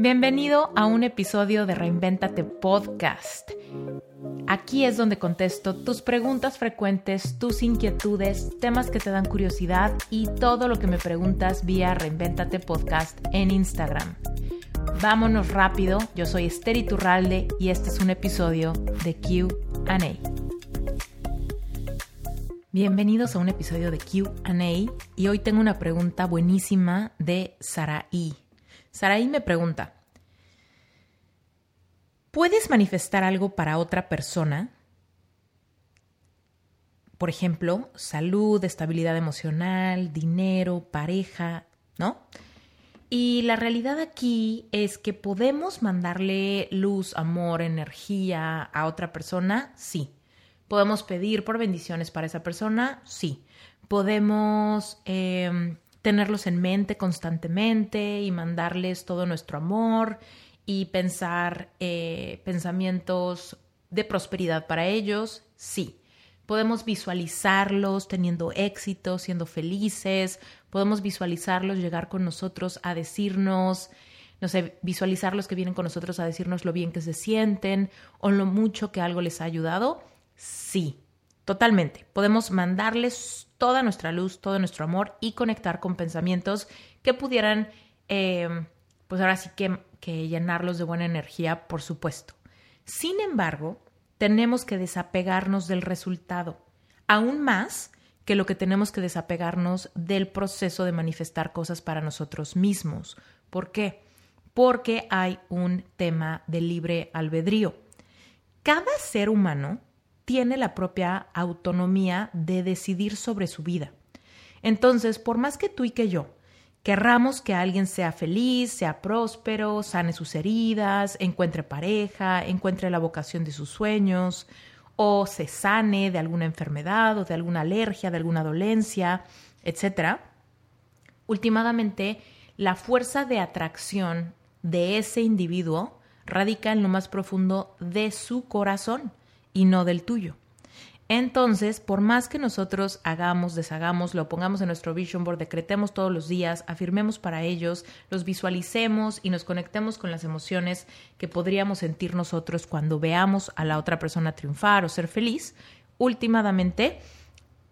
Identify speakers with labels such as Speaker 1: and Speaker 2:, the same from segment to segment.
Speaker 1: Bienvenido a un episodio de Reinventate Podcast. Aquí es donde contesto tus preguntas frecuentes, tus inquietudes, temas que te dan curiosidad y todo lo que me preguntas vía Reinventate Podcast en Instagram. Vámonos rápido, yo soy Esther Iturralde y este es un episodio de QA. Bienvenidos a un episodio de QA y hoy tengo una pregunta buenísima de Saraí. Saraí me pregunta, ¿puedes manifestar algo para otra persona? Por ejemplo, salud, estabilidad emocional, dinero, pareja, ¿no? Y la realidad aquí es que podemos mandarle luz, amor, energía a otra persona, sí. Podemos pedir por bendiciones para esa persona, sí. Podemos em, tenerlos en mente constantemente y mandarles todo nuestro amor y pensar eh, pensamientos de prosperidad para ellos, sí. Podemos visualizarlos teniendo éxito, siendo felices, podemos visualizarlos llegar con nosotros a decirnos, no sé, visualizarlos que vienen con nosotros a decirnos lo bien que se sienten o lo mucho que algo les ha ayudado. Sí, totalmente. Podemos mandarles toda nuestra luz, todo nuestro amor y conectar con pensamientos que pudieran, eh, pues ahora sí que, que llenarlos de buena energía, por supuesto. Sin embargo, tenemos que desapegarnos del resultado, aún más que lo que tenemos que desapegarnos del proceso de manifestar cosas para nosotros mismos. ¿Por qué? Porque hay un tema de libre albedrío. Cada ser humano tiene la propia autonomía de decidir sobre su vida. Entonces, por más que tú y que yo querramos que alguien sea feliz, sea próspero, sane sus heridas, encuentre pareja, encuentre la vocación de sus sueños, o se sane de alguna enfermedad o de alguna alergia, de alguna dolencia, etc., últimamente la fuerza de atracción de ese individuo radica en lo más profundo de su corazón y no del tuyo. Entonces, por más que nosotros hagamos, deshagamos, lo pongamos en nuestro vision board, decretemos todos los días, afirmemos para ellos, los visualicemos y nos conectemos con las emociones que podríamos sentir nosotros cuando veamos a la otra persona triunfar o ser feliz, últimamente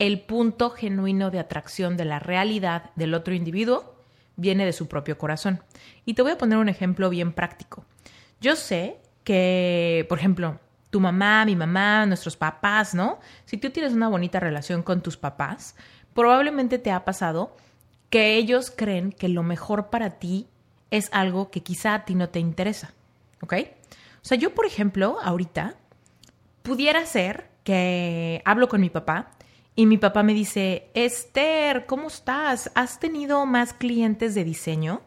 Speaker 1: el punto genuino de atracción de la realidad del otro individuo viene de su propio corazón. Y te voy a poner un ejemplo bien práctico. Yo sé que, por ejemplo, tu mamá, mi mamá, nuestros papás, ¿no? Si tú tienes una bonita relación con tus papás, probablemente te ha pasado que ellos creen que lo mejor para ti es algo que quizá a ti no te interesa, ¿ok? O sea, yo, por ejemplo, ahorita pudiera ser que hablo con mi papá y mi papá me dice, Esther, ¿cómo estás? ¿Has tenido más clientes de diseño?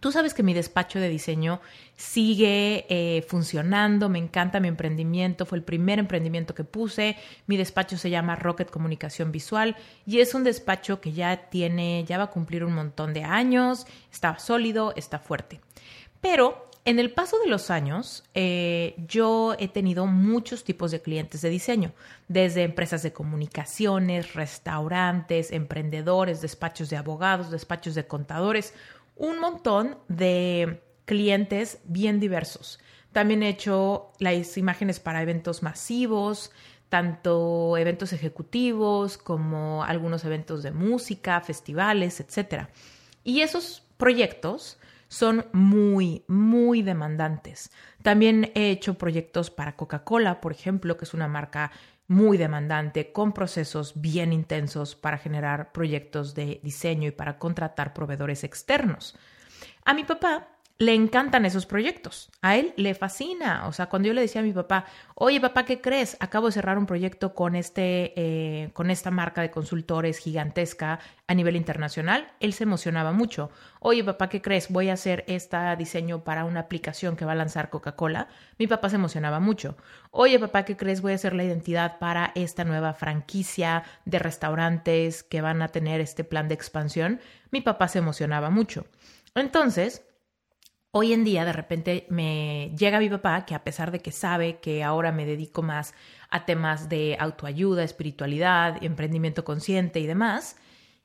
Speaker 1: Tú sabes que mi despacho de diseño sigue eh, funcionando, me encanta mi emprendimiento, fue el primer emprendimiento que puse, mi despacho se llama Rocket Comunicación Visual y es un despacho que ya tiene, ya va a cumplir un montón de años, está sólido, está fuerte. Pero en el paso de los años, eh, yo he tenido muchos tipos de clientes de diseño, desde empresas de comunicaciones, restaurantes, emprendedores, despachos de abogados, despachos de contadores, un montón de clientes bien diversos. También he hecho las imágenes para eventos masivos, tanto eventos ejecutivos como algunos eventos de música, festivales, etc. Y esos proyectos son muy, muy demandantes. También he hecho proyectos para Coca-Cola, por ejemplo, que es una marca muy demandante, con procesos bien intensos para generar proyectos de diseño y para contratar proveedores externos. A mi papá le encantan esos proyectos. A él le fascina. O sea, cuando yo le decía a mi papá, oye papá, ¿qué crees? Acabo de cerrar un proyecto con, este, eh, con esta marca de consultores gigantesca a nivel internacional, él se emocionaba mucho. Oye papá, ¿qué crees? Voy a hacer este diseño para una aplicación que va a lanzar Coca-Cola. Mi papá se emocionaba mucho. Oye papá, ¿qué crees? Voy a hacer la identidad para esta nueva franquicia de restaurantes que van a tener este plan de expansión. Mi papá se emocionaba mucho. Entonces, Hoy en día de repente me llega mi papá que a pesar de que sabe que ahora me dedico más a temas de autoayuda, espiritualidad, emprendimiento consciente y demás,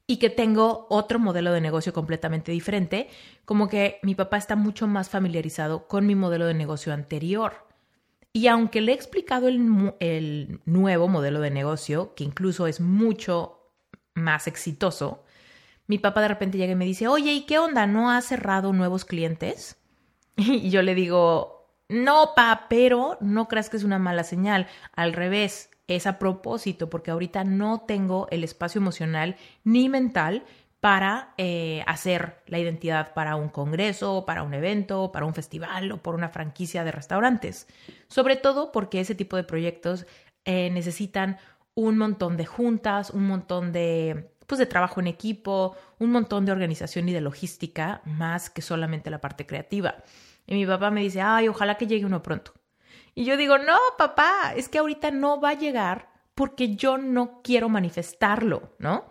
Speaker 1: y que tengo otro modelo de negocio completamente diferente, como que mi papá está mucho más familiarizado con mi modelo de negocio anterior. Y aunque le he explicado el, el nuevo modelo de negocio, que incluso es mucho más exitoso, mi papá de repente llega y me dice, oye, ¿y qué onda? ¿No has cerrado nuevos clientes? Y yo le digo, no, pa, pero no creas que es una mala señal. Al revés, es a propósito, porque ahorita no tengo el espacio emocional ni mental para eh, hacer la identidad para un congreso, para un evento, para un festival o por una franquicia de restaurantes. Sobre todo porque ese tipo de proyectos eh, necesitan un montón de juntas, un montón de, pues, de trabajo en equipo, un montón de organización y de logística, más que solamente la parte creativa. Y mi papá me dice, ay, ojalá que llegue uno pronto. Y yo digo, no, papá, es que ahorita no va a llegar porque yo no quiero manifestarlo, ¿no?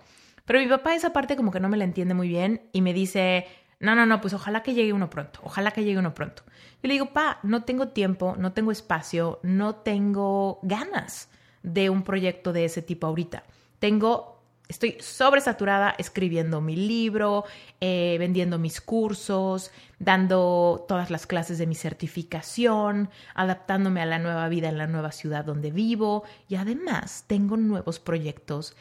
Speaker 1: Pero mi papá esa parte como que no me la entiende muy bien y me dice, no, no, no, pues ojalá que llegue uno pronto, ojalá que llegue uno pronto. Yo le digo, pa, no tengo tiempo, no tengo espacio, no tengo ganas de un proyecto de ese tipo ahorita. Tengo Estoy sobresaturada escribiendo mi libro, eh, vendiendo mis cursos, dando todas las clases de mi certificación, adaptándome a la nueva vida en la nueva ciudad donde vivo y además tengo nuevos proyectos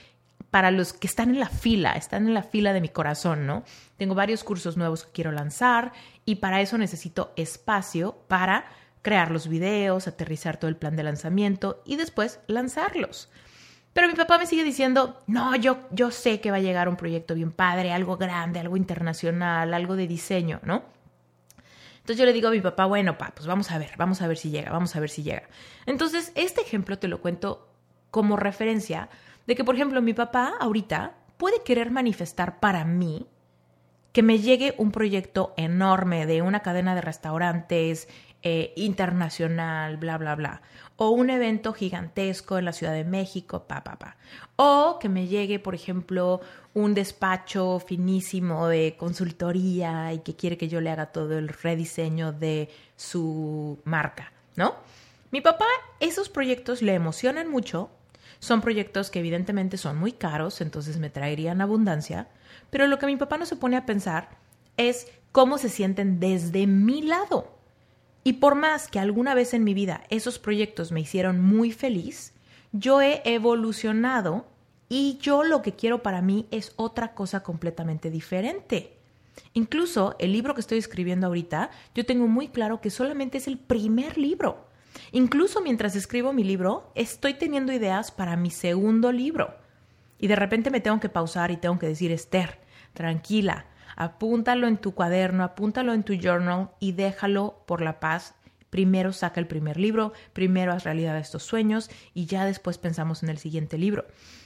Speaker 1: para los que están en la fila, están en la fila de mi corazón, ¿no? Tengo varios cursos nuevos que quiero lanzar y para eso necesito espacio para crear los videos, aterrizar todo el plan de lanzamiento y después lanzarlos. Pero mi papá me sigue diciendo, no, yo, yo sé que va a llegar un proyecto bien padre, algo grande, algo internacional, algo de diseño, ¿no? Entonces yo le digo a mi papá, bueno, papá, pues vamos a ver, vamos a ver si llega, vamos a ver si llega. Entonces, este ejemplo te lo cuento como referencia de que, por ejemplo, mi papá ahorita puede querer manifestar para mí que me llegue un proyecto enorme de una cadena de restaurantes eh, internacional, bla, bla, bla. O un evento gigantesco en la Ciudad de México, pa, pa, pa. O que me llegue, por ejemplo, un despacho finísimo de consultoría y que quiere que yo le haga todo el rediseño de su marca, ¿no? Mi papá, esos proyectos le emocionan mucho. Son proyectos que evidentemente son muy caros, entonces me traerían abundancia. Pero lo que mi papá no se pone a pensar es cómo se sienten desde mi lado. Y por más que alguna vez en mi vida esos proyectos me hicieron muy feliz, yo he evolucionado y yo lo que quiero para mí es otra cosa completamente diferente. Incluso el libro que estoy escribiendo ahorita, yo tengo muy claro que solamente es el primer libro. Incluso mientras escribo mi libro, estoy teniendo ideas para mi segundo libro. Y de repente me tengo que pausar y tengo que decir, Esther, tranquila, apúntalo en tu cuaderno, apúntalo en tu journal y déjalo por la paz. Primero saca el primer libro, primero haz realidad estos sueños y ya después pensamos en el siguiente libro.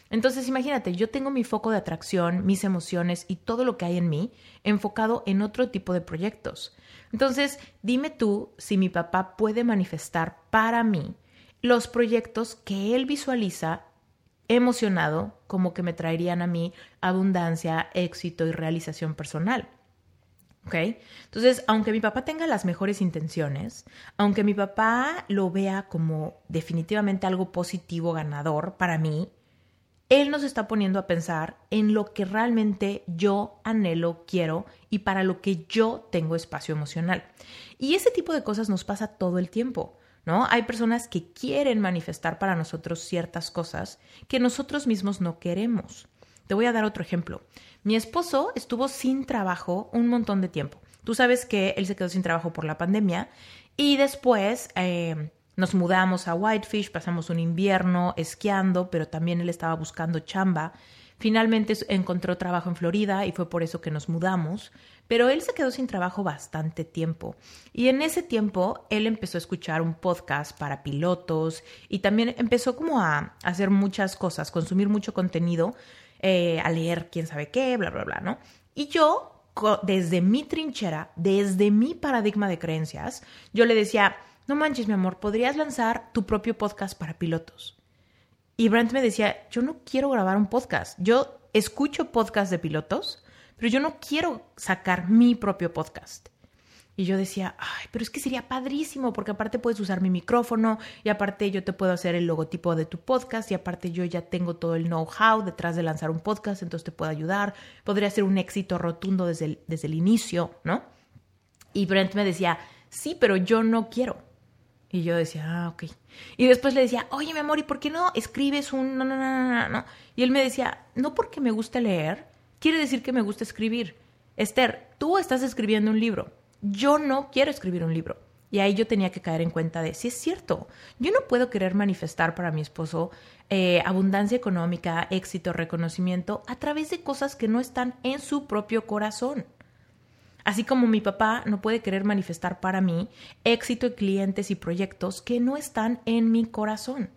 Speaker 1: Entonces imagínate, yo tengo mi foco de atracción, mis emociones y todo lo que hay en mí enfocado en otro tipo de proyectos. Entonces, dime tú si mi papá puede manifestar para mí los proyectos que él visualiza emocionado como que me traerían a mí abundancia, éxito y realización personal. ¿Ok? Entonces, aunque mi papá tenga las mejores intenciones, aunque mi papá lo vea como definitivamente algo positivo, ganador para mí, él nos está poniendo a pensar en lo que realmente yo anhelo, quiero y para lo que yo tengo espacio emocional. Y ese tipo de cosas nos pasa todo el tiempo. ¿No? Hay personas que quieren manifestar para nosotros ciertas cosas que nosotros mismos no queremos. Te voy a dar otro ejemplo. Mi esposo estuvo sin trabajo un montón de tiempo. Tú sabes que él se quedó sin trabajo por la pandemia y después eh, nos mudamos a Whitefish, pasamos un invierno esquiando, pero también él estaba buscando chamba. Finalmente encontró trabajo en Florida y fue por eso que nos mudamos, pero él se quedó sin trabajo bastante tiempo. Y en ese tiempo él empezó a escuchar un podcast para pilotos y también empezó como a hacer muchas cosas, consumir mucho contenido, eh, a leer quién sabe qué, bla, bla, bla, ¿no? Y yo, desde mi trinchera, desde mi paradigma de creencias, yo le decía, no manches, mi amor, podrías lanzar tu propio podcast para pilotos. Y Brent me decía, yo no quiero grabar un podcast. Yo escucho podcasts de pilotos, pero yo no quiero sacar mi propio podcast. Y yo decía, ay, pero es que sería padrísimo, porque aparte puedes usar mi micrófono y aparte yo te puedo hacer el logotipo de tu podcast y aparte yo ya tengo todo el know-how detrás de lanzar un podcast, entonces te puedo ayudar. Podría ser un éxito rotundo desde el, desde el inicio, ¿no? Y Brent me decía, sí, pero yo no quiero. Y yo decía, ah, ok. Y después le decía, oye, mi amor, ¿y por qué no escribes un no, no, no, no, no? Y él me decía, no porque me gusta leer, quiere decir que me gusta escribir. Esther, tú estás escribiendo un libro yo no quiero escribir un libro. Y ahí yo tenía que caer en cuenta de, si es cierto, yo no puedo querer manifestar para mi esposo eh, abundancia económica, éxito, reconocimiento a través de cosas que no están en su propio corazón. Así como mi papá no puede querer manifestar para mí éxito en clientes y proyectos que no están en mi corazón.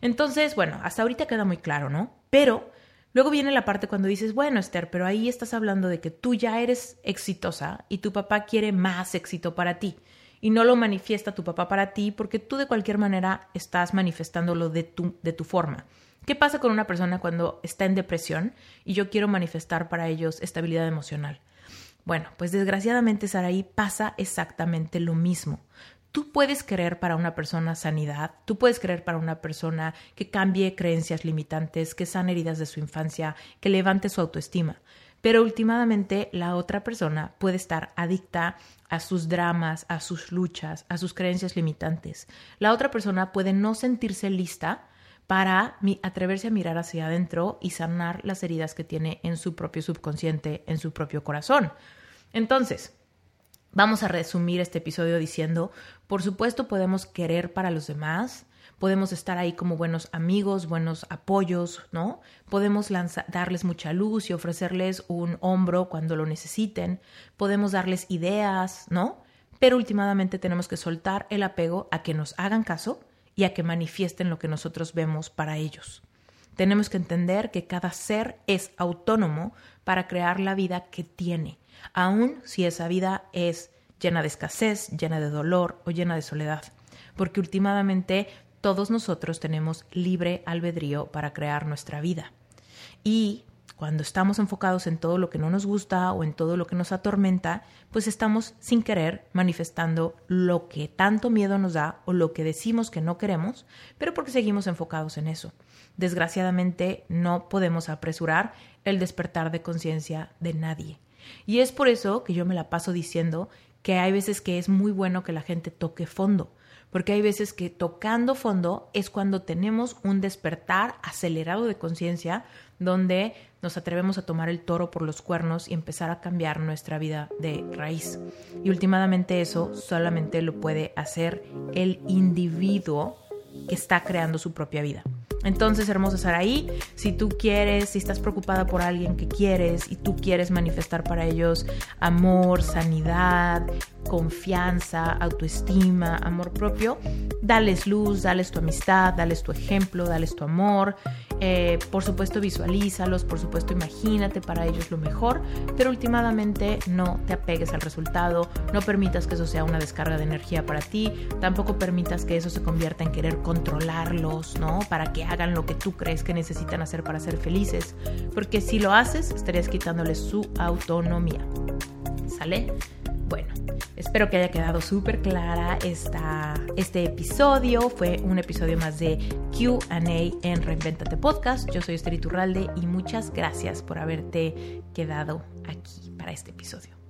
Speaker 1: Entonces, bueno, hasta ahorita queda muy claro, ¿no? Pero Luego viene la parte cuando dices, bueno, Esther, pero ahí estás hablando de que tú ya eres exitosa y tu papá quiere más éxito para ti. Y no lo manifiesta tu papá para ti porque tú de cualquier manera estás manifestándolo de tu, de tu forma. ¿Qué pasa con una persona cuando está en depresión y yo quiero manifestar para ellos estabilidad emocional? Bueno, pues desgraciadamente, Saraí, pasa exactamente lo mismo. Tú puedes querer para una persona sanidad, tú puedes querer para una persona que cambie creencias limitantes, que sane heridas de su infancia, que levante su autoestima. Pero últimamente la otra persona puede estar adicta a sus dramas, a sus luchas, a sus creencias limitantes. La otra persona puede no sentirse lista para atreverse a mirar hacia adentro y sanar las heridas que tiene en su propio subconsciente, en su propio corazón. Entonces, Vamos a resumir este episodio diciendo, por supuesto podemos querer para los demás, podemos estar ahí como buenos amigos, buenos apoyos, ¿no? Podemos darles mucha luz y ofrecerles un hombro cuando lo necesiten, podemos darles ideas, ¿no? Pero últimamente tenemos que soltar el apego a que nos hagan caso y a que manifiesten lo que nosotros vemos para ellos. Tenemos que entender que cada ser es autónomo para crear la vida que tiene aun si esa vida es llena de escasez, llena de dolor o llena de soledad, porque últimamente todos nosotros tenemos libre albedrío para crear nuestra vida. Y cuando estamos enfocados en todo lo que no nos gusta o en todo lo que nos atormenta, pues estamos sin querer manifestando lo que tanto miedo nos da o lo que decimos que no queremos, pero porque seguimos enfocados en eso. Desgraciadamente no podemos apresurar el despertar de conciencia de nadie. Y es por eso que yo me la paso diciendo que hay veces que es muy bueno que la gente toque fondo, porque hay veces que tocando fondo es cuando tenemos un despertar acelerado de conciencia donde nos atrevemos a tomar el toro por los cuernos y empezar a cambiar nuestra vida de raíz. Y últimamente eso solamente lo puede hacer el individuo que está creando su propia vida. Entonces, hermosa Saraí, si tú quieres, si estás preocupada por alguien que quieres y tú quieres manifestar para ellos amor, sanidad, confianza, autoestima, amor propio, dales luz, dales tu amistad, dales tu ejemplo, dales tu amor. Eh, por supuesto, visualízalos, por supuesto, imagínate para ellos lo mejor, pero últimamente no te apegues al resultado, no permitas que eso sea una descarga de energía para ti, tampoco permitas que eso se convierta en querer controlarlos, ¿no? Para que hagan lo que tú crees que necesitan hacer para ser felices, porque si lo haces, estarías quitándoles su autonomía. ¿Sale? Bueno, espero que haya quedado súper clara esta, este episodio. Fue un episodio más de QA en Reinventate Podcast. Yo soy Esther Iturralde y muchas gracias por haberte quedado aquí para este episodio.